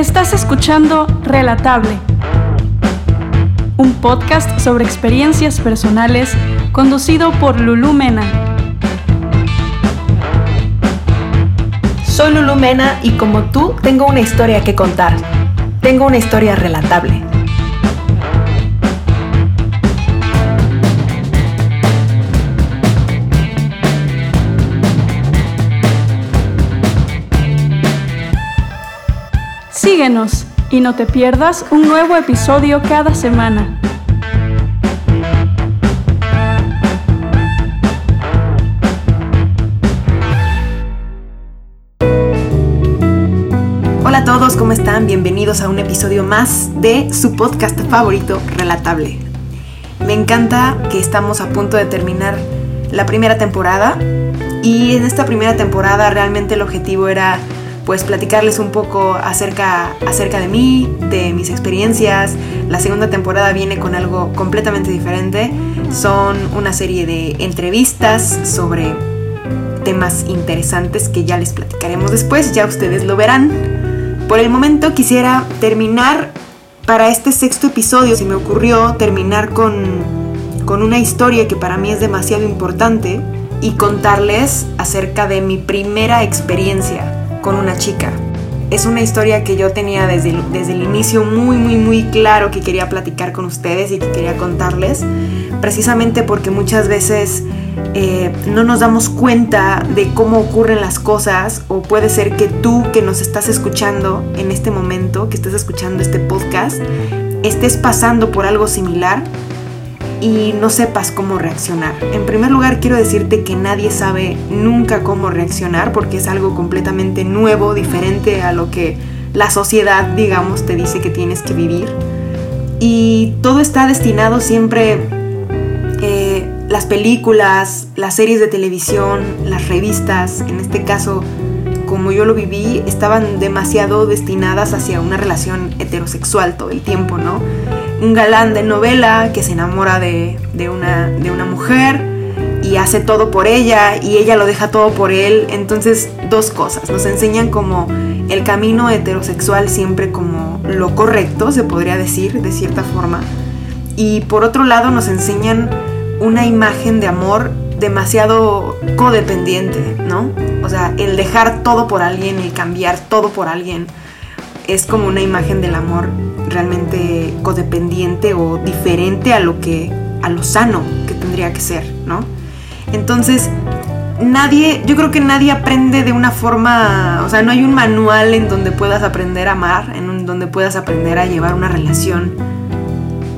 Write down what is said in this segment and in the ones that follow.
Estás escuchando Relatable, un podcast sobre experiencias personales conducido por Lulu Mena. Soy Lulu Mena y como tú tengo una historia que contar. Tengo una historia relatable. Síguenos y no te pierdas un nuevo episodio cada semana. Hola a todos, ¿cómo están? Bienvenidos a un episodio más de su podcast favorito, Relatable. Me encanta que estamos a punto de terminar la primera temporada y en esta primera temporada realmente el objetivo era pues platicarles un poco acerca, acerca de mí, de mis experiencias. La segunda temporada viene con algo completamente diferente. Son una serie de entrevistas sobre temas interesantes que ya les platicaremos después, ya ustedes lo verán. Por el momento quisiera terminar para este sexto episodio, si me ocurrió terminar con, con una historia que para mí es demasiado importante y contarles acerca de mi primera experiencia con una chica. Es una historia que yo tenía desde el, desde el inicio muy, muy, muy claro que quería platicar con ustedes y que quería contarles, precisamente porque muchas veces eh, no nos damos cuenta de cómo ocurren las cosas o puede ser que tú que nos estás escuchando en este momento, que estés escuchando este podcast, estés pasando por algo similar y no sepas cómo reaccionar. En primer lugar, quiero decirte que nadie sabe nunca cómo reaccionar porque es algo completamente nuevo, diferente a lo que la sociedad, digamos, te dice que tienes que vivir. Y todo está destinado siempre, eh, las películas, las series de televisión, las revistas, en este caso, como yo lo viví, estaban demasiado destinadas hacia una relación heterosexual todo el tiempo, ¿no? Un galán de novela que se enamora de, una, de una mujer y hace todo por ella y ella lo deja todo por él. Entonces, dos cosas. Nos enseñan como el camino heterosexual siempre como lo correcto, se podría decir, de cierta forma. Y por otro lado nos enseñan una imagen de amor demasiado codependiente, ¿no? O sea, el dejar todo por alguien, el cambiar todo por alguien, es como una imagen del amor realmente codependiente o diferente a lo que a lo sano que tendría que ser, ¿no? Entonces, nadie, yo creo que nadie aprende de una forma, o sea, no hay un manual en donde puedas aprender a amar, en donde puedas aprender a llevar una relación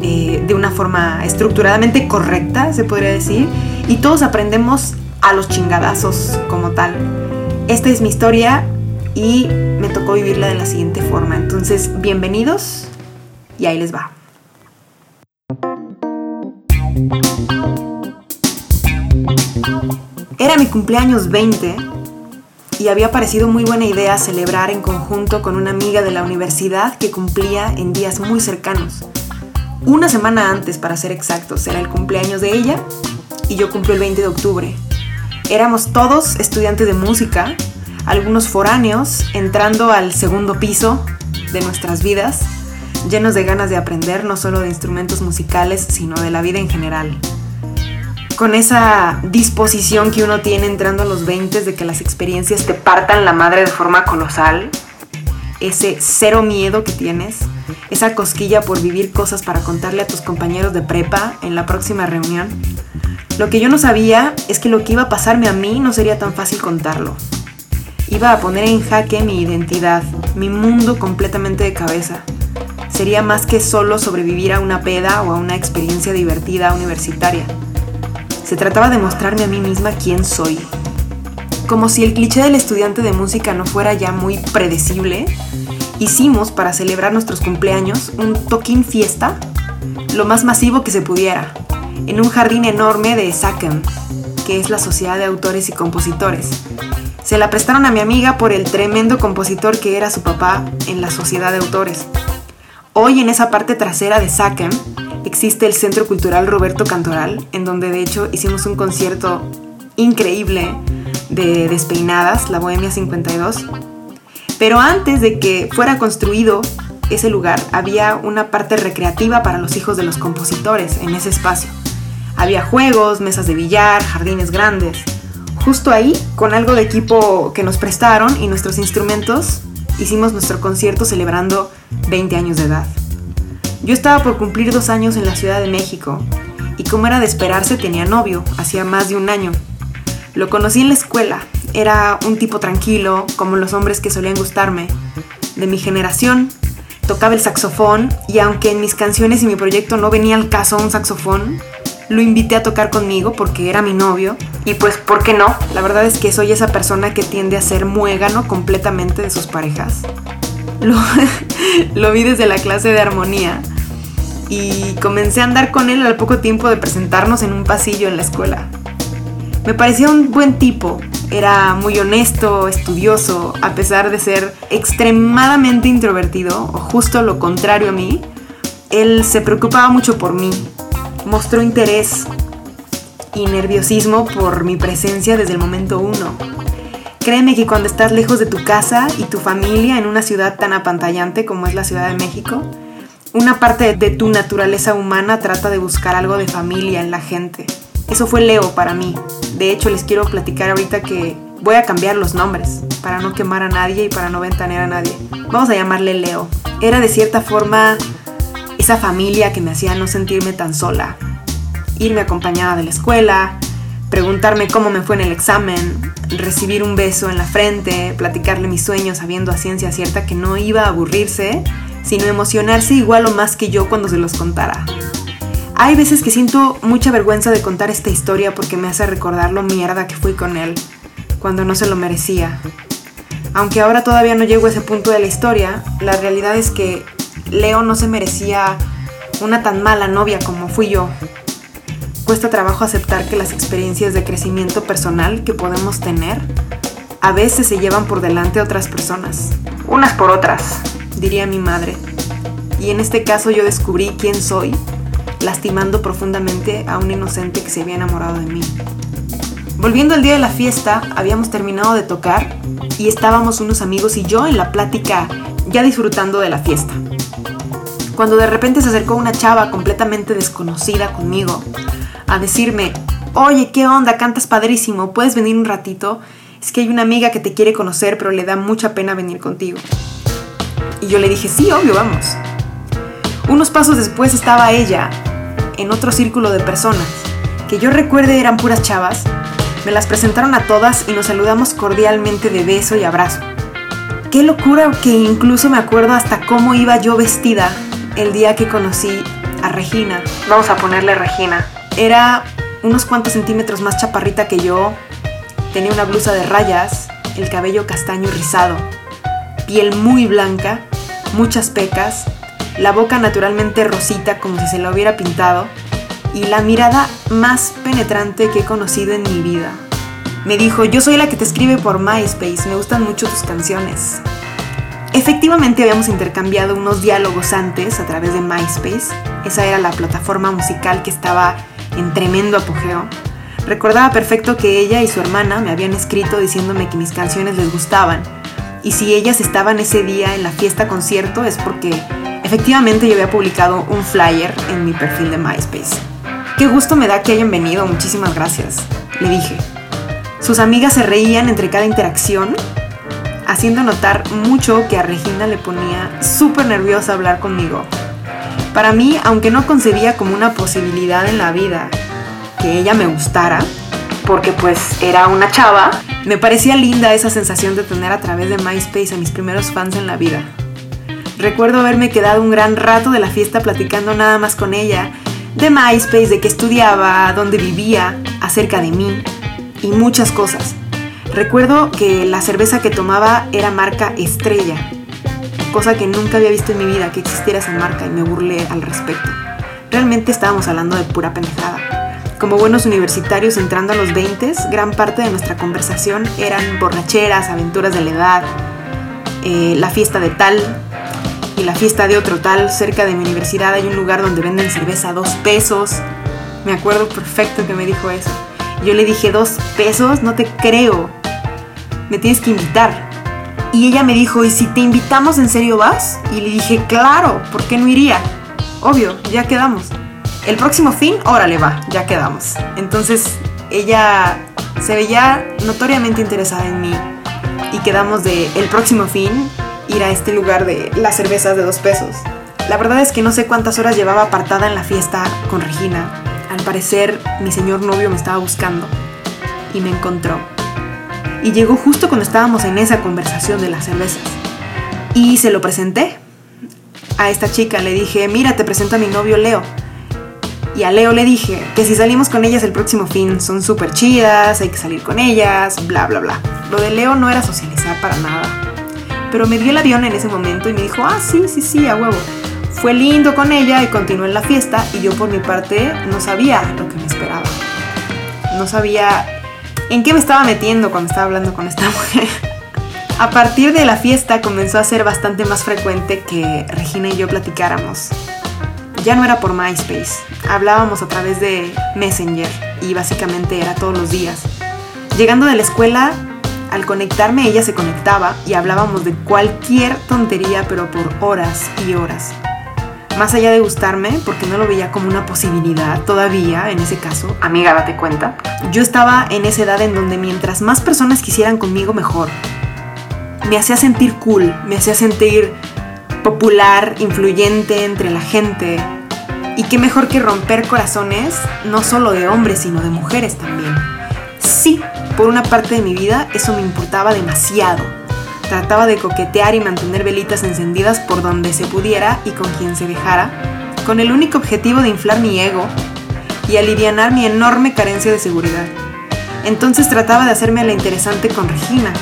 eh, de una forma estructuradamente correcta, se podría decir, y todos aprendemos a los chingadazos como tal. Esta es mi historia y me tocó vivirla de la siguiente forma. Entonces, bienvenidos y ahí les va. Era mi cumpleaños 20 y había parecido muy buena idea celebrar en conjunto con una amiga de la universidad que cumplía en días muy cercanos. Una semana antes, para ser exactos, era el cumpleaños de ella y yo cumplí el 20 de octubre. Éramos todos estudiantes de música, algunos foráneos, entrando al segundo piso de nuestras vidas llenos de ganas de aprender no solo de instrumentos musicales, sino de la vida en general. Con esa disposición que uno tiene entrando a los 20 de que las experiencias te partan la madre de forma colosal, ese cero miedo que tienes, esa cosquilla por vivir cosas para contarle a tus compañeros de prepa en la próxima reunión. Lo que yo no sabía es que lo que iba a pasarme a mí no sería tan fácil contarlo. Iba a poner en jaque mi identidad, mi mundo completamente de cabeza sería más que solo sobrevivir a una peda o a una experiencia divertida universitaria. Se trataba de mostrarme a mí misma quién soy. Como si el cliché del estudiante de música no fuera ya muy predecible, hicimos para celebrar nuestros cumpleaños un toquín fiesta, lo más masivo que se pudiera, en un jardín enorme de SACEM, que es la Sociedad de Autores y Compositores. Se la prestaron a mi amiga por el tremendo compositor que era su papá en la Sociedad de Autores. Hoy en esa parte trasera de SACEM existe el Centro Cultural Roberto Cantoral, en donde de hecho hicimos un concierto increíble de Despeinadas, la Bohemia 52. Pero antes de que fuera construido ese lugar, había una parte recreativa para los hijos de los compositores en ese espacio. Había juegos, mesas de billar, jardines grandes. Justo ahí, con algo de equipo que nos prestaron y nuestros instrumentos, hicimos nuestro concierto celebrando 20 años de edad. Yo estaba por cumplir dos años en la Ciudad de México y como era de esperarse tenía novio, hacía más de un año. Lo conocí en la escuela, era un tipo tranquilo, como los hombres que solían gustarme, de mi generación, tocaba el saxofón y aunque en mis canciones y mi proyecto no venía al caso un saxofón, lo invité a tocar conmigo porque era mi novio y pues, ¿por qué no? La verdad es que soy esa persona que tiende a ser muégano completamente de sus parejas. Lo, lo vi desde la clase de armonía y comencé a andar con él al poco tiempo de presentarnos en un pasillo en la escuela. Me parecía un buen tipo, era muy honesto, estudioso, a pesar de ser extremadamente introvertido, o justo lo contrario a mí, él se preocupaba mucho por mí, mostró interés y nerviosismo por mi presencia desde el momento uno. Créeme que cuando estás lejos de tu casa y tu familia en una ciudad tan apantallante como es la Ciudad de México, una parte de tu naturaleza humana trata de buscar algo de familia en la gente. Eso fue Leo para mí. De hecho, les quiero platicar ahorita que voy a cambiar los nombres para no quemar a nadie y para no ventanear a nadie. Vamos a llamarle Leo. Era de cierta forma esa familia que me hacía no sentirme tan sola. Irme acompañada de la escuela, preguntarme cómo me fue en el examen, recibir un beso en la frente, platicarle mis sueños sabiendo a ciencia cierta que no iba a aburrirse sino emocionarse igual o más que yo cuando se los contara. Hay veces que siento mucha vergüenza de contar esta historia porque me hace recordar lo mierda que fui con él, cuando no se lo merecía. Aunque ahora todavía no llego a ese punto de la historia, la realidad es que Leo no se merecía una tan mala novia como fui yo. Cuesta trabajo aceptar que las experiencias de crecimiento personal que podemos tener a veces se llevan por delante a otras personas, unas por otras diría mi madre. Y en este caso yo descubrí quién soy, lastimando profundamente a un inocente que se había enamorado de mí. Volviendo al día de la fiesta, habíamos terminado de tocar y estábamos unos amigos y yo en la plática, ya disfrutando de la fiesta. Cuando de repente se acercó una chava completamente desconocida conmigo a decirme, oye, ¿qué onda? Cantas padrísimo, ¿puedes venir un ratito? Es que hay una amiga que te quiere conocer, pero le da mucha pena venir contigo. Y yo le dije, sí, obvio, vamos. Unos pasos después estaba ella, en otro círculo de personas, que yo recuerde eran puras chavas. Me las presentaron a todas y nos saludamos cordialmente de beso y abrazo. Qué locura que incluso me acuerdo hasta cómo iba yo vestida el día que conocí a Regina. Vamos a ponerle Regina. Era unos cuantos centímetros más chaparrita que yo. Tenía una blusa de rayas, el cabello castaño rizado, piel muy blanca muchas pecas, la boca naturalmente rosita como si se la hubiera pintado y la mirada más penetrante que he conocido en mi vida. Me dijo, yo soy la que te escribe por MySpace, me gustan mucho tus canciones. Efectivamente habíamos intercambiado unos diálogos antes a través de MySpace, esa era la plataforma musical que estaba en tremendo apogeo. Recordaba perfecto que ella y su hermana me habían escrito diciéndome que mis canciones les gustaban y si ellas estaban ese día en la fiesta concierto es porque efectivamente yo había publicado un flyer en mi perfil de MySpace. Qué gusto me da que hayan venido, muchísimas gracias, le dije. Sus amigas se reían entre cada interacción, haciendo notar mucho que a Regina le ponía súper nerviosa hablar conmigo. Para mí, aunque no concebía como una posibilidad en la vida que ella me gustara, porque pues era una chava, me parecía linda esa sensación de tener a través de MySpace a mis primeros fans en la vida. Recuerdo haberme quedado un gran rato de la fiesta platicando nada más con ella, de MySpace, de que estudiaba, dónde vivía, acerca de mí y muchas cosas. Recuerdo que la cerveza que tomaba era marca Estrella, cosa que nunca había visto en mi vida que existiera esa marca y me burlé al respecto. Realmente estábamos hablando de pura pendejada. Como buenos universitarios entrando a los 20, gran parte de nuestra conversación eran borracheras, aventuras de la edad, eh, la fiesta de tal y la fiesta de otro tal. Cerca de mi universidad hay un lugar donde venden cerveza dos pesos. Me acuerdo perfecto que me dijo eso. Yo le dije, dos pesos, no te creo. Me tienes que invitar. Y ella me dijo, ¿y si te invitamos en serio vas? Y le dije, claro, ¿por qué no iría? Obvio, ya quedamos. El próximo fin, órale va, ya quedamos. Entonces ella se veía notoriamente interesada en mí y quedamos de el próximo fin ir a este lugar de las cervezas de dos pesos. La verdad es que no sé cuántas horas llevaba apartada en la fiesta con Regina. Al parecer mi señor novio me estaba buscando y me encontró. Y llegó justo cuando estábamos en esa conversación de las cervezas. Y se lo presenté a esta chica. Le dije, mira, te presento a mi novio Leo. Y a Leo le dije que si salimos con ellas el próximo fin, son súper chidas, hay que salir con ellas, bla, bla, bla. Lo de Leo no era socializar para nada. Pero me dio el avión en ese momento y me dijo, ah, sí, sí, sí, a huevo. Fue lindo con ella y continuó en la fiesta y yo por mi parte no sabía lo que me esperaba. No sabía en qué me estaba metiendo cuando estaba hablando con esta mujer. A partir de la fiesta comenzó a ser bastante más frecuente que Regina y yo platicáramos. Ya no era por MySpace, hablábamos a través de Messenger y básicamente era todos los días. Llegando de la escuela, al conectarme ella se conectaba y hablábamos de cualquier tontería pero por horas y horas. Más allá de gustarme, porque no lo veía como una posibilidad todavía, en ese caso, amiga, date cuenta, yo estaba en esa edad en donde mientras más personas quisieran conmigo, mejor. Me hacía sentir cool, me hacía sentir popular, influyente entre la gente. Y qué mejor que romper corazones, no solo de hombres, sino de mujeres también. Sí, por una parte de mi vida eso me importaba demasiado Trataba de coquetear y mantener velitas encendidas por donde se pudiera y con quien se dejara, con el único objetivo de inflar mi ego y alivianar mi enorme carencia de seguridad. Entonces trataba de hacerme la interesante con Regina,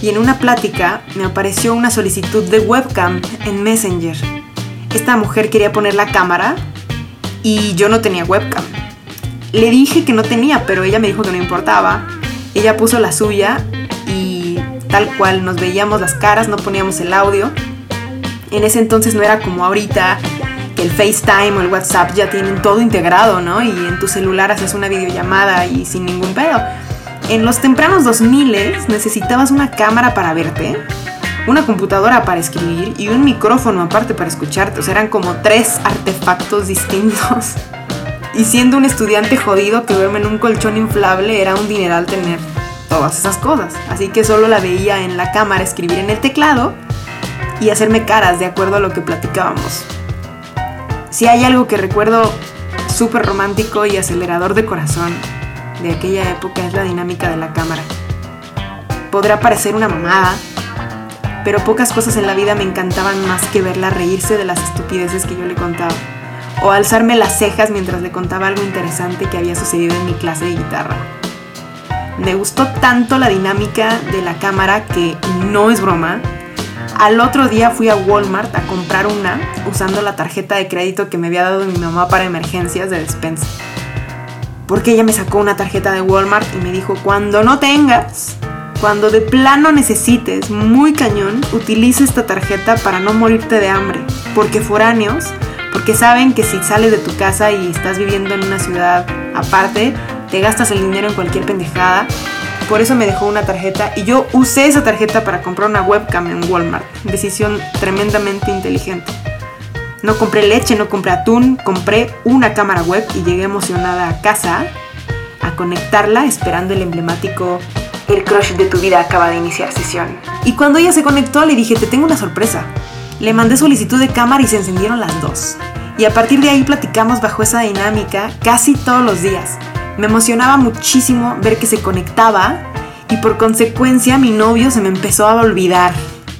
y en una plática me apareció una solicitud de webcam en Messenger. Esta mujer quería poner la cámara y yo no tenía webcam. Le dije que no tenía, pero ella me dijo que no importaba. Ella puso la suya tal cual, nos veíamos las caras, no poníamos el audio. En ese entonces no era como ahorita que el FaceTime o el WhatsApp ya tienen todo integrado, ¿no? Y en tu celular haces una videollamada y sin ningún pedo. En los tempranos 2000 necesitabas una cámara para verte, una computadora para escribir y un micrófono aparte para escucharte. O sea, eran como tres artefactos distintos. Y siendo un estudiante jodido que duerme en un colchón inflable, era un dineral tener todas esas cosas. Así que solo la veía en la cámara escribir en el teclado y hacerme caras de acuerdo a lo que platicábamos. Si hay algo que recuerdo súper romántico y acelerador de corazón de aquella época es la dinámica de la cámara. Podrá parecer una mamada, pero pocas cosas en la vida me encantaban más que verla reírse de las estupideces que yo le contaba, o alzarme las cejas mientras le contaba algo interesante que había sucedido en mi clase de guitarra. Me gustó tanto la dinámica de la cámara que no es broma. Al otro día fui a Walmart a comprar una usando la tarjeta de crédito que me había dado mi mamá para emergencias de despensa. Porque ella me sacó una tarjeta de Walmart y me dijo, cuando no tengas, cuando de plano necesites muy cañón, utiliza esta tarjeta para no morirte de hambre. Porque foráneos, porque saben que si sales de tu casa y estás viviendo en una ciudad aparte, te gastas el dinero en cualquier pendejada. Por eso me dejó una tarjeta y yo usé esa tarjeta para comprar una webcam en Walmart. Decisión tremendamente inteligente. No compré leche, no compré atún, compré una cámara web y llegué emocionada a casa a conectarla esperando el emblemático El crush de tu vida acaba de iniciar sesión. Y cuando ella se conectó le dije, te tengo una sorpresa. Le mandé solicitud de cámara y se encendieron las dos. Y a partir de ahí platicamos bajo esa dinámica casi todos los días. Me emocionaba muchísimo ver que se conectaba y por consecuencia mi novio se me empezó a olvidar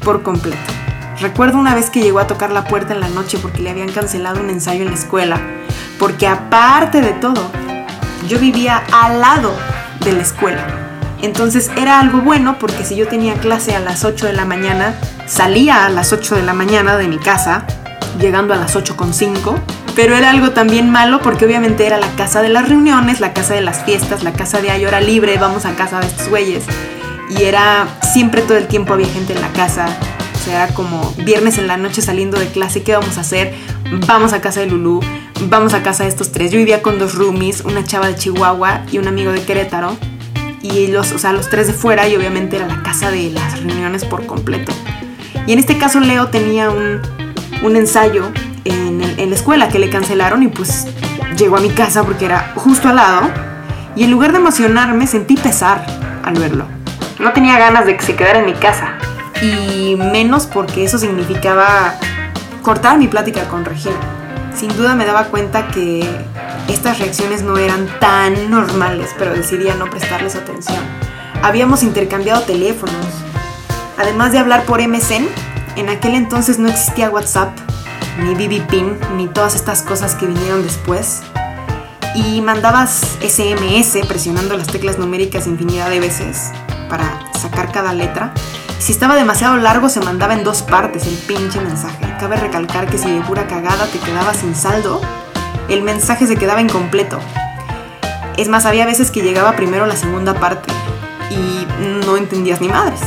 por completo. Recuerdo una vez que llegó a tocar la puerta en la noche porque le habían cancelado un ensayo en la escuela, porque aparte de todo, yo vivía al lado de la escuela. Entonces era algo bueno porque si yo tenía clase a las 8 de la mañana, salía a las 8 de la mañana de mi casa, llegando a las 8.5 pero era algo también malo porque obviamente era la casa de las reuniones, la casa de las fiestas, la casa de ay, hora libre, vamos a casa de estos güeyes. Y era siempre todo el tiempo había gente en la casa. O sea, era como viernes en la noche saliendo de clase, ¿qué vamos a hacer? Vamos a casa de Lulú, vamos a casa de estos tres. Yo vivía con dos roomies, una chava de Chihuahua y un amigo de Querétaro. y los, o sea, los tres de fuera y obviamente era la casa de las reuniones por completo. Y en este caso Leo tenía un, un ensayo en, en la escuela que le cancelaron y pues llegó a mi casa porque era justo al lado y en lugar de emocionarme sentí pesar al verlo. No tenía ganas de que se quedara en mi casa y menos porque eso significaba cortar mi plática con Regina. Sin duda me daba cuenta que estas reacciones no eran tan normales, pero decidía no prestarles atención. Habíamos intercambiado teléfonos. Además de hablar por MSN, en aquel entonces no existía WhatsApp, ni BB ni todas estas cosas que vinieron después. Y mandabas SMS presionando las teclas numéricas infinidad de veces para sacar cada letra. Si estaba demasiado largo se mandaba en dos partes el pinche mensaje. Cabe recalcar que si de pura cagada te quedabas sin saldo, el mensaje se quedaba incompleto. Es más, había veces que llegaba primero la segunda parte y no entendías ni madres.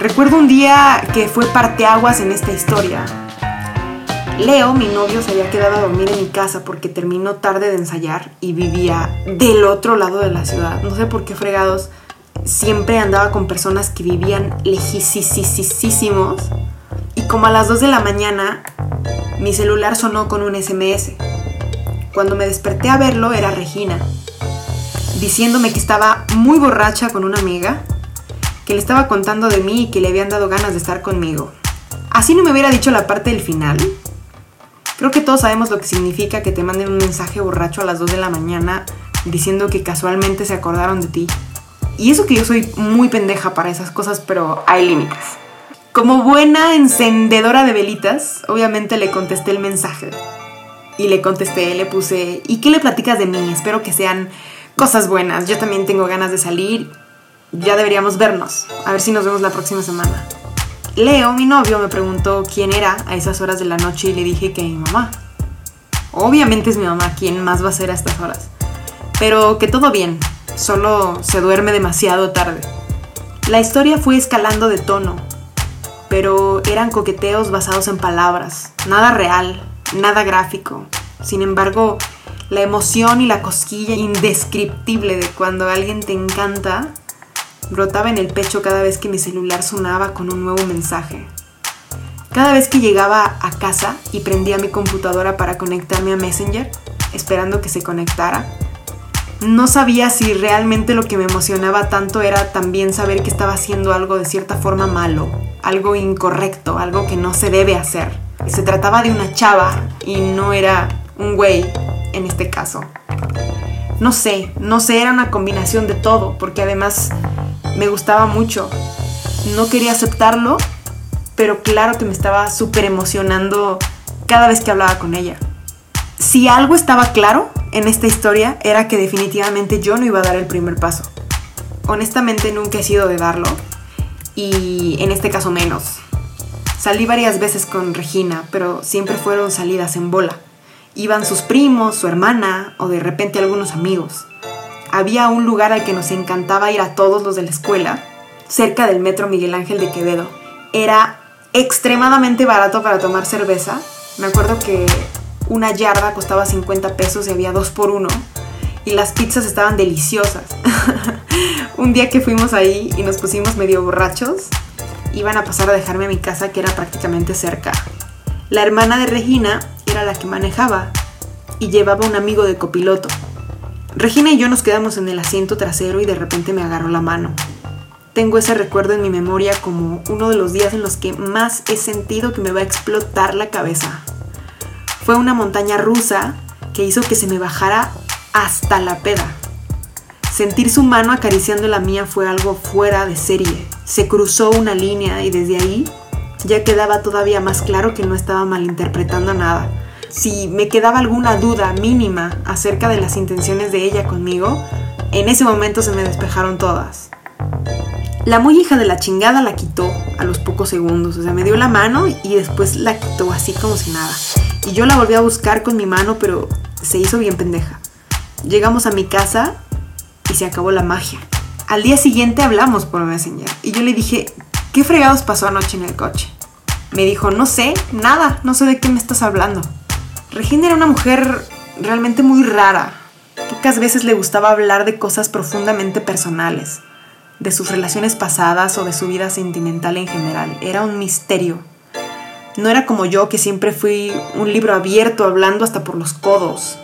Recuerdo un día que fue parteaguas en esta historia. Leo, mi novio, se había quedado a dormir en mi casa porque terminó tarde de ensayar y vivía del otro lado de la ciudad. No sé por qué fregados siempre andaba con personas que vivían lejísimos. Y como a las 2 de la mañana, mi celular sonó con un SMS. Cuando me desperté a verlo era Regina, diciéndome que estaba muy borracha con una amiga, que le estaba contando de mí y que le habían dado ganas de estar conmigo. Así no me hubiera dicho la parte del final. Creo que todos sabemos lo que significa que te manden un mensaje borracho a las 2 de la mañana diciendo que casualmente se acordaron de ti. Y eso que yo soy muy pendeja para esas cosas, pero hay límites. Como buena encendedora de velitas, obviamente le contesté el mensaje. Y le contesté, le puse, ¿y qué le platicas de mí? Espero que sean cosas buenas. Yo también tengo ganas de salir. Ya deberíamos vernos. A ver si nos vemos la próxima semana. Leo, mi novio, me preguntó quién era a esas horas de la noche y le dije que mi mamá. Obviamente es mi mamá, ¿quién más va a ser a estas horas? Pero que todo bien, solo se duerme demasiado tarde. La historia fue escalando de tono, pero eran coqueteos basados en palabras, nada real, nada gráfico. Sin embargo, la emoción y la cosquilla indescriptible de cuando alguien te encanta brotaba en el pecho cada vez que mi celular sonaba con un nuevo mensaje. Cada vez que llegaba a casa y prendía mi computadora para conectarme a Messenger, esperando que se conectara, no sabía si realmente lo que me emocionaba tanto era también saber que estaba haciendo algo de cierta forma malo, algo incorrecto, algo que no se debe hacer. Se trataba de una chava y no era un güey en este caso. No sé, no sé, era una combinación de todo, porque además me gustaba mucho. No quería aceptarlo, pero claro que me estaba súper emocionando cada vez que hablaba con ella. Si algo estaba claro, en esta historia era que definitivamente yo no iba a dar el primer paso. Honestamente nunca he sido de darlo y en este caso menos. Salí varias veces con Regina, pero siempre fueron salidas en bola. Iban sus primos, su hermana o de repente algunos amigos. Había un lugar al que nos encantaba ir a todos los de la escuela, cerca del metro Miguel Ángel de Quevedo. Era extremadamente barato para tomar cerveza. Me acuerdo que una yarda costaba 50 pesos y había dos por uno. Y las pizzas estaban deliciosas. un día que fuimos ahí y nos pusimos medio borrachos, iban a pasar a dejarme a mi casa que era prácticamente cerca. La hermana de Regina era la que manejaba y llevaba un amigo de copiloto. Regina y yo nos quedamos en el asiento trasero y de repente me agarró la mano. Tengo ese recuerdo en mi memoria como uno de los días en los que más he sentido que me va a explotar la cabeza. Fue una montaña rusa que hizo que se me bajara hasta la peda. Sentir su mano acariciando la mía fue algo fuera de serie. Se cruzó una línea y desde ahí ya quedaba todavía más claro que no estaba malinterpretando nada. Si me quedaba alguna duda mínima acerca de las intenciones de ella conmigo, en ese momento se me despejaron todas. La muy hija de la chingada la quitó a los pocos segundos, o sea, me dio la mano y después la quitó así como si nada. Y yo la volví a buscar con mi mano, pero se hizo bien pendeja. Llegamos a mi casa y se acabó la magia. Al día siguiente hablamos por Messenger y yo le dije, ¿qué fregados pasó anoche en el coche? Me dijo, no sé, nada, no sé de qué me estás hablando. Regina era una mujer realmente muy rara. Pocas veces le gustaba hablar de cosas profundamente personales, de sus relaciones pasadas o de su vida sentimental en general. Era un misterio. No era como yo que siempre fui un libro abierto hablando hasta por los codos.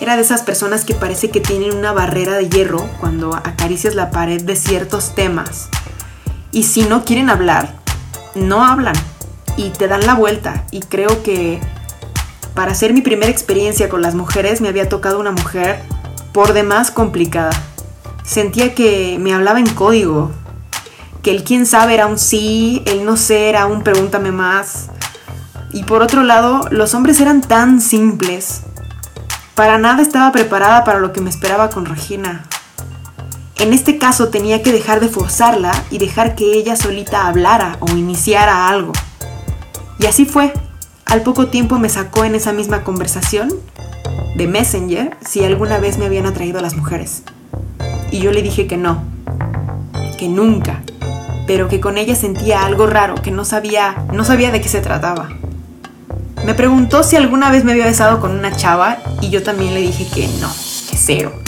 Era de esas personas que parece que tienen una barrera de hierro cuando acaricias la pared de ciertos temas. Y si no quieren hablar, no hablan y te dan la vuelta. Y creo que para hacer mi primera experiencia con las mujeres me había tocado una mujer por demás complicada. Sentía que me hablaba en código, que el quién sabe era un sí, el no sé era un pregúntame más. Y por otro lado, los hombres eran tan simples. Para nada estaba preparada para lo que me esperaba con Regina. En este caso tenía que dejar de forzarla y dejar que ella solita hablara o iniciara algo. Y así fue. Al poco tiempo me sacó en esa misma conversación de Messenger si alguna vez me habían atraído a las mujeres. Y yo le dije que no, que nunca, pero que con ella sentía algo raro, que no sabía, no sabía de qué se trataba. Me preguntó si alguna vez me había besado con una chava y yo también le dije que no, que cero.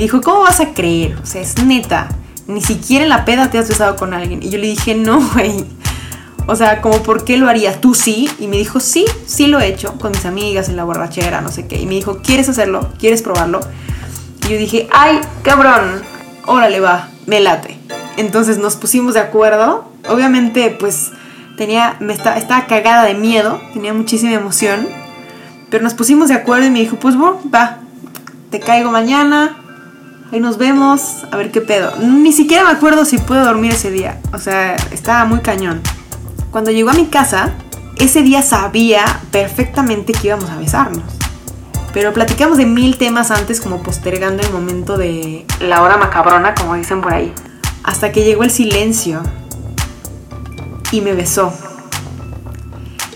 Dijo, ¿cómo vas a creer? O sea, es neta, ni siquiera en la peda te has besado con alguien. Y yo le dije, no, güey, o sea, como, ¿por qué lo haría? ¿Tú sí? Y me dijo, sí, sí lo he hecho con mis amigas en la borrachera, no sé qué. Y me dijo, ¿quieres hacerlo? ¿Quieres probarlo? Y yo dije, ay, cabrón, órale va, me late. Entonces nos pusimos de acuerdo. Obviamente, pues, tenía, me estaba cagada de miedo, tenía muchísima emoción. Pero nos pusimos de acuerdo y me dijo, pues, bueno, va, te caigo mañana, ahí nos vemos, a ver qué pedo. Ni siquiera me acuerdo si puedo dormir ese día. O sea, estaba muy cañón. Cuando llegó a mi casa, ese día sabía perfectamente que íbamos a besarnos. Pero platicamos de mil temas antes como postergando el momento de la hora macabrona, como dicen por ahí. Hasta que llegó el silencio y me besó.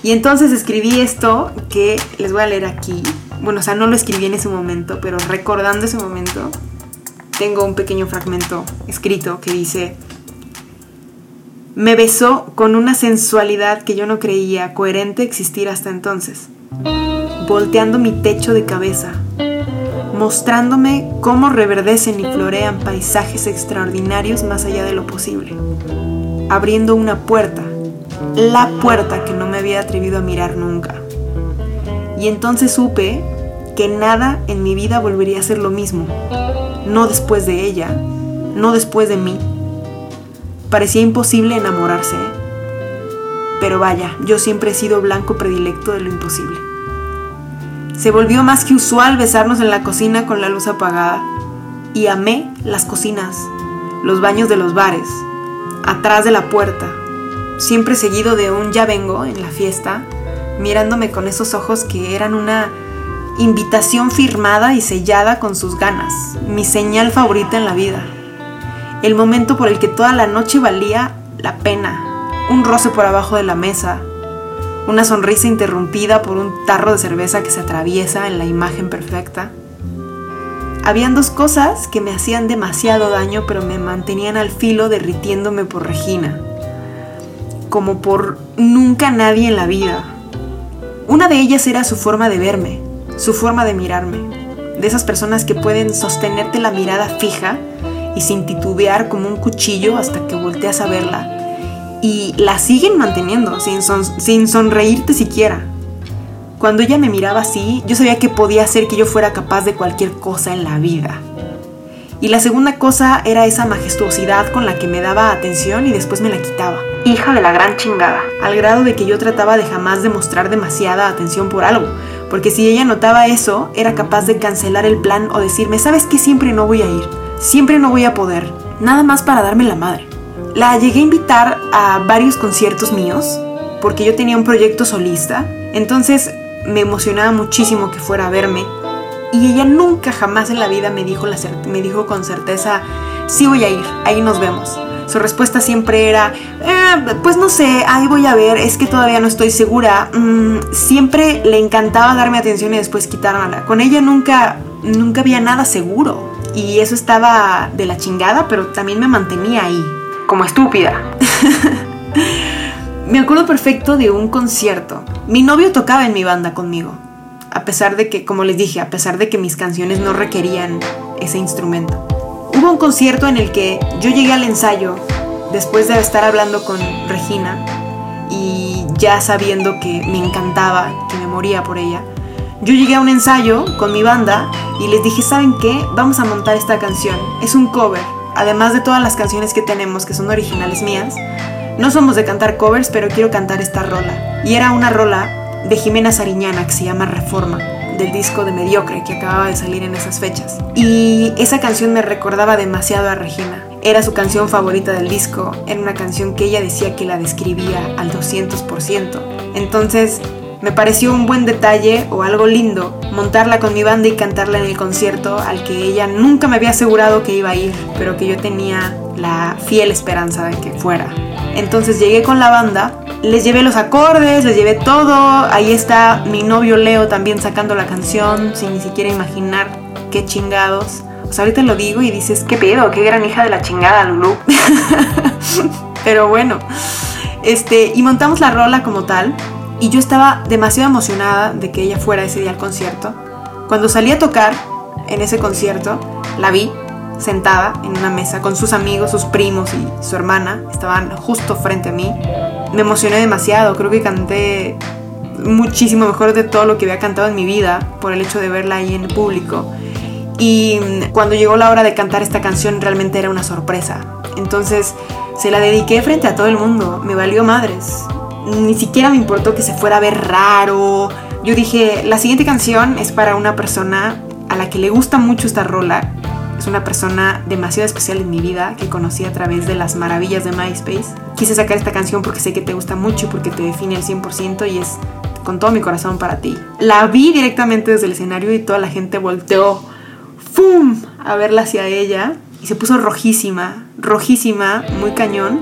Y entonces escribí esto que les voy a leer aquí. Bueno, o sea, no lo escribí en ese momento, pero recordando ese momento, tengo un pequeño fragmento escrito que dice, me besó con una sensualidad que yo no creía coherente existir hasta entonces, volteando mi techo de cabeza, mostrándome cómo reverdecen y florean paisajes extraordinarios más allá de lo posible, abriendo una puerta, la puerta que no me había atrevido a mirar nunca. Y entonces supe que nada en mi vida volvería a ser lo mismo, no después de ella, no después de mí Parecía imposible enamorarse. Pero vaya, yo siempre he sido blanco predilecto de lo imposible. Se volvió más que usual besarnos en la cocina con la luz apagada. Y amé las cocinas, los baños de los bares, atrás de la puerta, siempre seguido de un ya vengo en la fiesta, mirándome con esos ojos que eran una invitación firmada y sellada con sus ganas, mi señal favorita en la vida. El momento por el que toda la noche valía la pena, un roce por abajo de la mesa, una sonrisa interrumpida por un tarro de cerveza que se atraviesa en la imagen perfecta. Habían dos cosas que me hacían demasiado daño pero me mantenían al filo derritiéndome por Regina, como por nunca nadie en la vida. Una de ellas era su forma de verme, su forma de mirarme, de esas personas que pueden sostenerte la mirada fija y sin titubear como un cuchillo hasta que volteas a verla. Y la siguen manteniendo, sin, sin sonreírte siquiera. Cuando ella me miraba así, yo sabía que podía hacer que yo fuera capaz de cualquier cosa en la vida. Y la segunda cosa era esa majestuosidad con la que me daba atención y después me la quitaba. Hija de la gran chingada. Al grado de que yo trataba de jamás demostrar demasiada atención por algo. Porque si ella notaba eso, era capaz de cancelar el plan o decirme, ¿sabes que siempre no voy a ir? siempre no voy a poder, nada más para darme la madre. La llegué a invitar a varios conciertos míos, porque yo tenía un proyecto solista, entonces me emocionaba muchísimo que fuera a verme, y ella nunca jamás en la vida me dijo, la me dijo con certeza, sí voy a ir, ahí nos vemos. Su respuesta siempre era, eh, pues no sé, ahí voy a ver, es que todavía no estoy segura. Mm, siempre le encantaba darme atención y después quitármela. Con ella nunca, nunca había nada seguro y eso estaba de la chingada, pero también me mantenía ahí, como estúpida. me acuerdo perfecto de un concierto. Mi novio tocaba en mi banda conmigo. a pesar de que, como les dije, a pesar de que mis canciones no requerían ese instrumento. Hubo un concierto en el que yo llegué al ensayo después de estar hablando con Regina y ya sabiendo que me encantaba, que me moría por ella. Yo llegué a un ensayo con mi banda y les dije, ¿saben qué? Vamos a montar esta canción. Es un cover, además de todas las canciones que tenemos que son originales mías. No somos de cantar covers, pero quiero cantar esta rola. Y era una rola de Jimena Sariñana que se llama Reforma, del disco de Mediocre que acababa de salir en esas fechas. Y esa canción me recordaba demasiado a Regina. Era su canción favorita del disco, era una canción que ella decía que la describía al 200%. Entonces me pareció un buen detalle o algo lindo montarla con mi banda y cantarla en el concierto al que ella nunca me había asegurado que iba a ir, pero que yo tenía la fiel esperanza de que fuera. Entonces llegué con la banda, les llevé los acordes, les llevé todo, ahí está mi novio Leo también sacando la canción sin ni siquiera imaginar qué chingados. O sea, ahorita lo digo y dices, qué pedo, qué gran hija de la chingada, Lulu. pero bueno, este, y montamos la rola como tal y yo estaba demasiado emocionada de que ella fuera ese día al concierto. Cuando salí a tocar en ese concierto, la vi sentada en una mesa con sus amigos, sus primos y su hermana. Estaban justo frente a mí. Me emocioné demasiado, creo que canté muchísimo mejor de todo lo que había cantado en mi vida por el hecho de verla ahí en el público. Y cuando llegó la hora de cantar esta canción realmente era una sorpresa. Entonces se la dediqué frente a todo el mundo, me valió madres ni siquiera me importó que se fuera a ver raro. Yo dije, la siguiente canción es para una persona a la que le gusta mucho esta rola. Es una persona demasiado especial en mi vida que conocí a través de las maravillas de MySpace. Quise sacar esta canción porque sé que te gusta mucho y porque te define al 100% y es con todo mi corazón para ti. La vi directamente desde el escenario y toda la gente volteó ¡fum! a verla hacia ella y se puso rojísima, rojísima, muy cañón.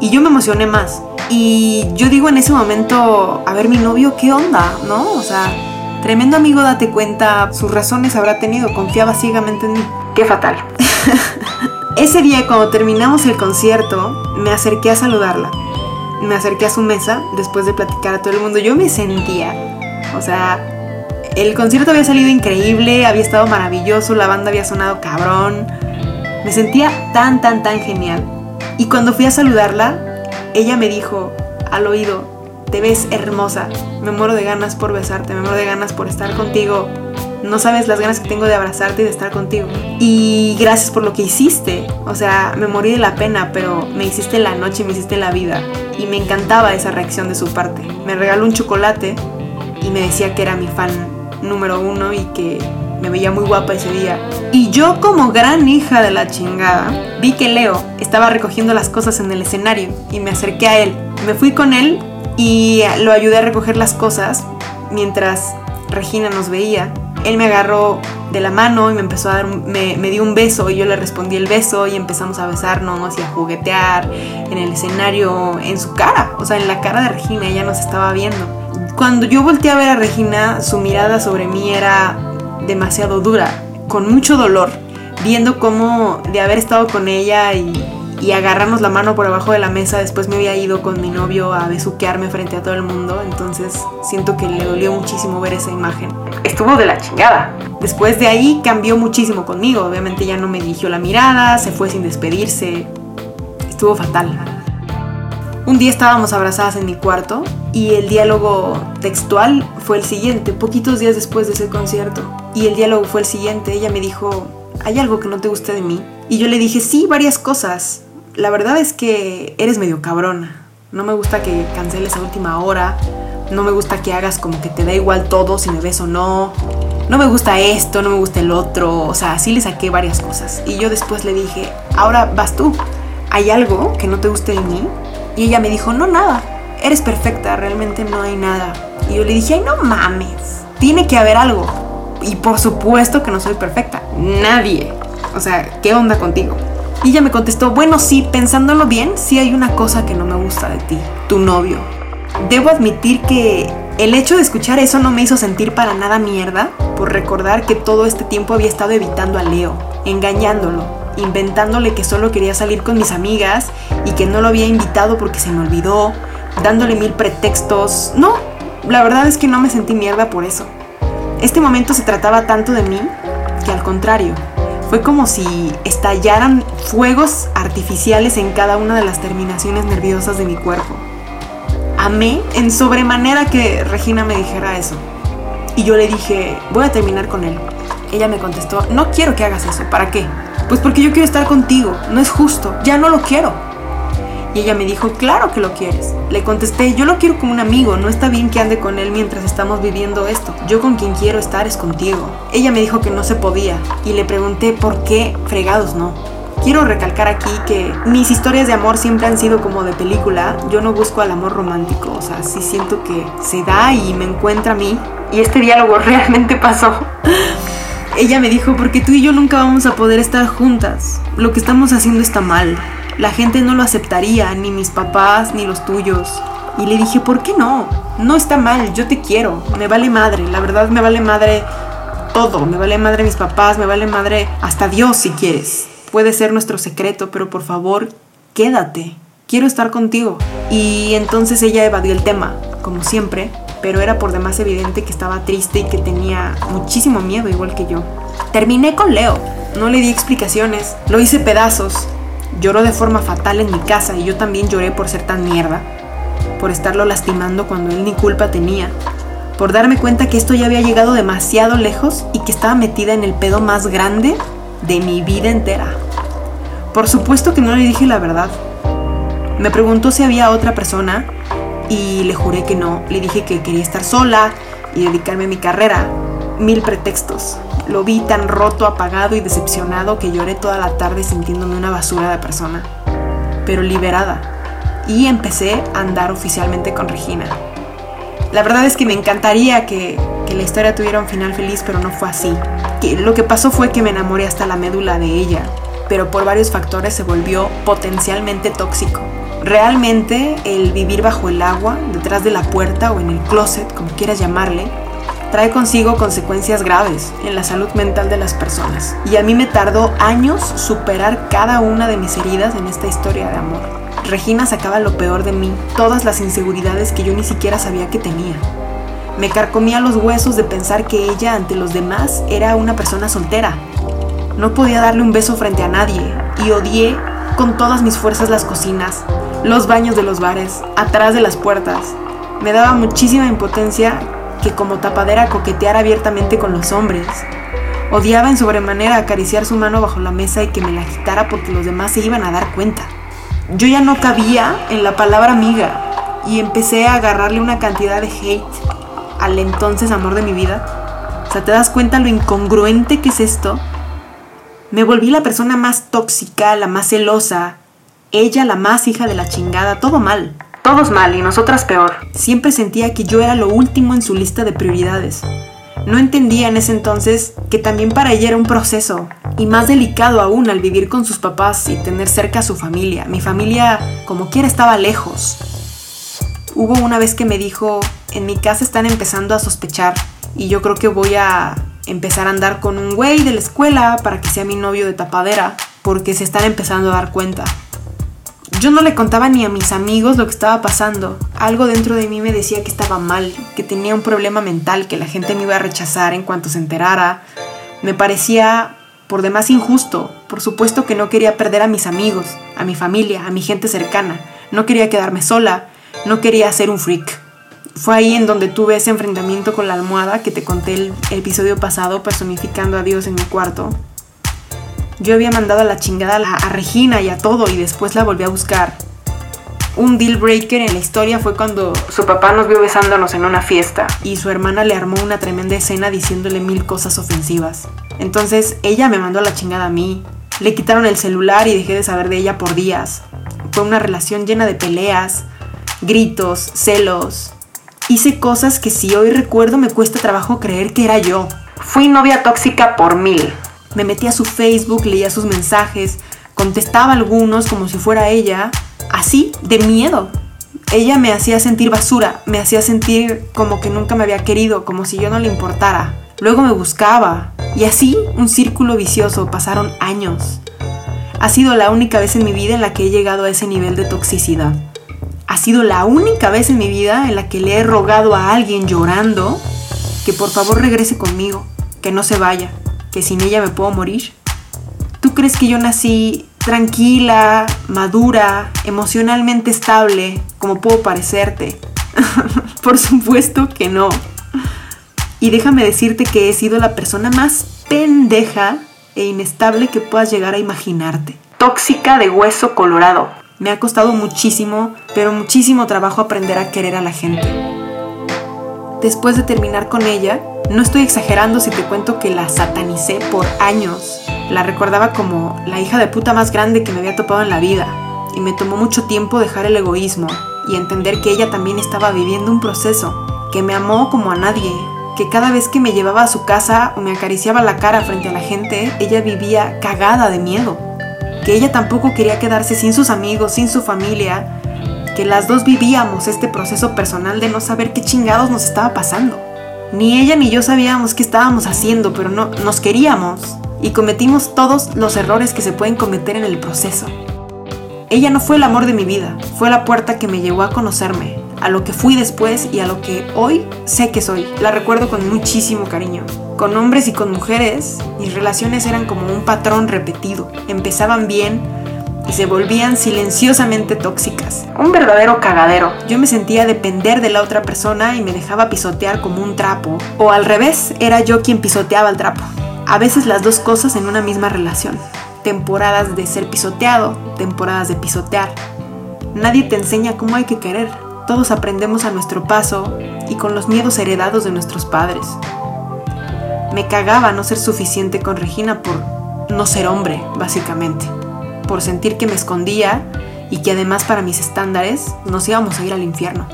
Y yo me emocioné más. Y yo digo en ese momento, a ver mi novio, ¿qué onda? ¿No? O sea, tremendo amigo, date cuenta, sus razones habrá tenido, confiaba ciegamente en mí. Qué fatal. ese día cuando terminamos el concierto, me acerqué a saludarla. Me acerqué a su mesa después de platicar a todo el mundo. Yo me sentía, o sea, el concierto había salido increíble, había estado maravilloso, la banda había sonado cabrón. Me sentía tan, tan, tan genial. Y cuando fui a saludarla, ella me dijo al oído, te ves hermosa, me muero de ganas por besarte, me muero de ganas por estar contigo, no sabes las ganas que tengo de abrazarte y de estar contigo. Y gracias por lo que hiciste, o sea, me morí de la pena, pero me hiciste la noche, me hiciste la vida. Y me encantaba esa reacción de su parte. Me regaló un chocolate y me decía que era mi fan número uno y que me veía muy guapa ese día. Y yo como gran hija de la chingada, vi que Leo estaba recogiendo las cosas en el escenario y me acerqué a él. Me fui con él y lo ayudé a recoger las cosas mientras Regina nos veía. Él me agarró de la mano y me empezó a dar, me, me dio un beso y yo le respondí el beso y empezamos a besarnos y a juguetear en el escenario, en su cara, o sea, en la cara de Regina, ella nos estaba viendo. Cuando yo volteé a ver a Regina, su mirada sobre mí era demasiado dura, con mucho dolor, viendo cómo de haber estado con ella y, y agarrarnos la mano por abajo de la mesa, después me había ido con mi novio a besuquearme frente a todo el mundo, entonces siento que le dolió muchísimo ver esa imagen. Estuvo de la chingada. Después de ahí cambió muchísimo conmigo, obviamente ya no me dirigió la mirada, se fue sin despedirse, estuvo fatal. Un día estábamos abrazadas en mi cuarto y el diálogo textual fue el siguiente, poquitos días después de ese concierto. Y el diálogo fue el siguiente, ella me dijo, ¿hay algo que no te guste de mí? Y yo le dije, sí, varias cosas. La verdad es que eres medio cabrona. No me gusta que canceles a última hora. No me gusta que hagas como que te da igual todo si me ves o no. No me gusta esto, no me gusta el otro. O sea, sí le saqué varias cosas. Y yo después le dije, ahora vas tú. ¿Hay algo que no te guste de mí? Y ella me dijo, no, nada, eres perfecta, realmente no hay nada. Y yo le dije, ay, no mames, tiene que haber algo. Y por supuesto que no soy perfecta, nadie. O sea, ¿qué onda contigo? Y ella me contestó, bueno, sí, pensándolo bien, sí hay una cosa que no me gusta de ti, tu novio. Debo admitir que el hecho de escuchar eso no me hizo sentir para nada mierda por recordar que todo este tiempo había estado evitando a Leo, engañándolo, inventándole que solo quería salir con mis amigas y que no lo había invitado porque se me olvidó, dándole mil pretextos. No, la verdad es que no me sentí mierda por eso. Este momento se trataba tanto de mí que al contrario, fue como si estallaran fuegos artificiales en cada una de las terminaciones nerviosas de mi cuerpo. Amé en sobremanera que Regina me dijera eso. Y yo le dije, voy a terminar con él. Ella me contestó, no quiero que hagas eso, ¿para qué? Pues porque yo quiero estar contigo, no es justo, ya no lo quiero. Y ella me dijo, claro que lo quieres. Le contesté, yo lo quiero como un amigo, no está bien que ande con él mientras estamos viviendo esto. Yo con quien quiero estar es contigo. Ella me dijo que no se podía y le pregunté por qué fregados no. Quiero recalcar aquí que mis historias de amor siempre han sido como de película. Yo no busco al amor romántico, o sea, sí siento que se da y me encuentra a mí. Y este diálogo realmente pasó. Ella me dijo, porque tú y yo nunca vamos a poder estar juntas. Lo que estamos haciendo está mal la gente no lo aceptaría, ni mis papás, ni los tuyos. Y le dije, ¿por qué no? No está mal, yo te quiero, me vale madre, la verdad me vale madre todo, me vale madre mis papás, me vale madre hasta Dios si quieres. Puede ser nuestro secreto, pero por favor, quédate, quiero estar contigo. Y entonces ella evadió el tema, como siempre, pero era por demás evidente que estaba triste y que tenía muchísimo miedo, igual que yo. Terminé con Leo, no le di explicaciones, lo hice pedazos, Lloró de forma fatal en mi casa y yo también lloré por ser tan mierda, por estarlo lastimando cuando él ni culpa tenía, por darme cuenta que esto ya había llegado demasiado lejos y que estaba metida en el pedo más grande de mi vida entera. Por supuesto que no le dije la verdad. Me preguntó si había otra persona y le juré que no. Le dije que quería estar sola y dedicarme a mi carrera. Mil pretextos. Lo vi tan roto, apagado y decepcionado que lloré toda la tarde sintiéndome una basura de persona, pero liberada. Y empecé a andar oficialmente con Regina. La verdad es que me encantaría que, la historia tuviera un final feliz, pero no fue así. Que lo que pasó fue que me enamoré hasta la médula de ella, pero por varios factores se volvió potencialmente tóxico. Realmente el vivir bajo el agua, detrás de la puerta o en el closet, como quieras llamarle, trae consigo consecuencias graves en la salud mental de las personas. Y a mí me tardó años superar cada una de mis heridas en esta historia de amor. Regina sacaba lo peor de mí, todas las inseguridades que yo ni siquiera sabía que tenía. Me carcomía los huesos de pensar que ella ante los demás era una persona soltera. No podía darle un beso frente a nadie y odié con todas mis fuerzas las cocinas, los baños de los bares, atrás de las puertas. Me daba muchísima impotencia que como tapadera coquetear abiertamente con los hombres. Odiaba en sobremanera acariciar su mano bajo la mesa y que me la quitara porque los demás se iban a dar cuenta. Yo ya no cabía en la palabra amiga y empecé a agarrarle una cantidad de hate al entonces amor de mi vida. O sea, ¿te das cuenta lo incongruente que es esto? Me volví la persona más tóxica, la más celosa, ella la más hija de la chingada, todo mal. Todos mal y nosotras peor. Siempre sentía que yo era lo último en su lista de prioridades. No entendía en ese entonces que también para ella era un proceso, y más delicado aún al vivir con sus papás y tener cerca a su familia. Mi familia, como quiera, estaba lejos. Hubo una vez que me dijo, en mi casa están empezando a sospechar, y yo creo que voy a empezar a andar con un güey de la escuela para que sea mi novio de tapadera, porque se están empezando a dar cuenta. Yo no le contaba ni a mis amigos lo que estaba pasando. Algo dentro de mí me decía que estaba mal, que tenía un problema mental, que la gente me iba a rechazar en cuanto se enterara. Me parecía por demás injusto. Por supuesto que no quería perder a mis amigos, a mi familia, a mi gente cercana. No quería quedarme sola, no quería ser un freak. Fue ahí en donde tuve ese enfrentamiento con la almohada que te conté el episodio pasado personificando a Dios en mi cuarto. Yo había mandado a la chingada a, Regina y a todo y después la volví a buscar. Un deal breaker en la historia fue cuando su papá nos vio besándonos en una fiesta y su hermana le armó una tremenda escena diciéndole mil cosas ofensivas. Entonces ella me mandó a la chingada a mí. Le quitaron el celular y dejé de saber de ella por días. Fue una relación llena de peleas, gritos, celos. Hice cosas que si hoy recuerdo me cuesta trabajo creer que era yo. Fui novia tóxica por mil. Me metía a su Facebook, leía sus mensajes, contestaba algunos como si fuera ella, así, de miedo. Ella me hacía sentir basura, me hacía sentir como que nunca me había querido, como si yo no le importara. Luego me buscaba. Y así, un círculo vicioso, pasaron años. Ha sido la única vez en mi vida en la que he llegado a ese nivel de toxicidad. Ha sido la única vez en mi vida en la que le he rogado a alguien llorando que por favor regrese conmigo, que no se vaya, que sin ella me puedo morir. ¿Tú crees que yo nací tranquila, madura, emocionalmente estable, como puedo parecerte? por supuesto que no. Y déjame decirte que he sido la persona más pendeja e inestable que puedas llegar a imaginarte. Tóxica de hueso colorado. Me ha costado muchísimo, pero muchísimo trabajo aprender a querer a la gente. Después de terminar con ella, no estoy exagerando si te cuento que la satanicé por años. La recordaba como la hija de puta más grande que me había topado en la vida. Y me tomó mucho tiempo dejar el egoísmo y entender que ella también estaba viviendo un proceso, que me amó como a nadie, que cada vez que me llevaba a su casa o me acariciaba la cara frente a la gente, ella vivía cagada de miedo, que ella tampoco quería quedarse sin sus amigos, sin su familia, que las dos vivíamos este proceso personal de no saber qué chingados nos estaba pasando. Ni ella ni yo sabíamos qué estábamos haciendo, pero no nos queríamos y cometimos todos los errores que se pueden cometer en el proceso. Ella no fue el amor de mi vida, fue la puerta que me llevó a conocerme, a lo que fui después y a lo que hoy sé que soy. La recuerdo con muchísimo cariño. Con hombres y con mujeres, mis relaciones eran como un patrón repetido. Empezaban bien y se volvían silenciosamente tóxicas. Un verdadero cagadero. Yo me sentía depender de la otra persona y me dejaba pisotear como un trapo. O al revés, era yo quien pisoteaba el trapo. A veces las dos cosas en una misma relación temporadas de ser pisoteado, temporadas de pisotear. Nadie te enseña cómo hay que querer. Todos aprendemos a nuestro paso y con los miedos heredados de nuestros padres. Me cagaba no ser suficiente con Regina por no ser hombre, básicamente. Por sentir que me escondía y que además para mis estándares nos íbamos a ir al infierno.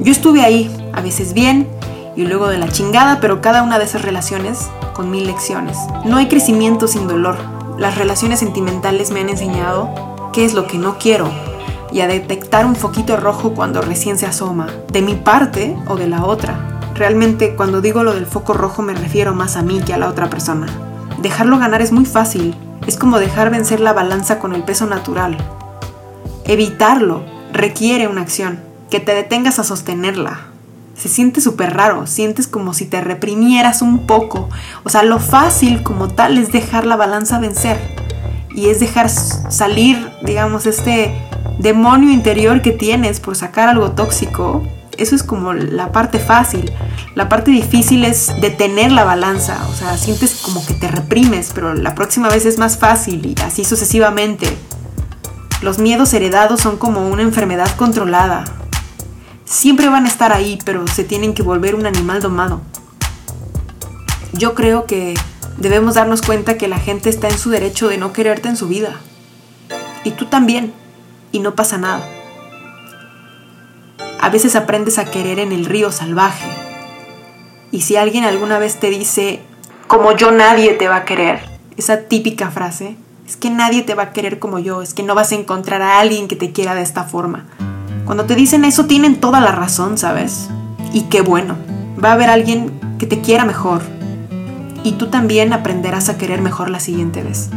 Yo estuve ahí, a veces bien y luego de la chingada, pero cada una de esas relaciones con mil lecciones. No hay crecimiento sin dolor, las relaciones sentimentales me han enseñado qué es lo que no quiero y a detectar un foquito rojo cuando recién se asoma, de mi parte o de la otra. Realmente cuando digo lo del foco rojo me refiero más a mí que a la otra persona. Dejarlo ganar es muy fácil, es como dejar vencer la balanza con el peso natural. Evitarlo requiere una acción, que te detengas a sostenerla, se siente súper raro, sientes como si te reprimieras un poco. O sea, lo fácil como tal es dejar la balanza vencer y es dejar salir, digamos, este demonio interior que tienes por sacar algo tóxico. Eso es como la parte fácil. La parte difícil es detener la balanza. O sea, sientes como que te reprimes, pero la próxima vez es más fácil y así sucesivamente. Los miedos heredados son como una enfermedad controlada siempre van a estar ahí, pero se tienen que volver un animal domado. Yo creo que debemos darnos cuenta que la gente está en su derecho de no quererte en su vida. Y tú también. Y no pasa nada. A veces aprendes a querer en el río salvaje. Y si alguien alguna vez te dice, como yo nadie te va a querer, esa típica frase, es que nadie te va a querer como yo, es que no vas a encontrar a alguien que te quiera de esta forma. Cuando te dicen eso tienen toda la razón, ¿sabes? Y qué bueno. Va a haber alguien que te quiera mejor. Y tú también aprenderás a querer mejor la siguiente vez.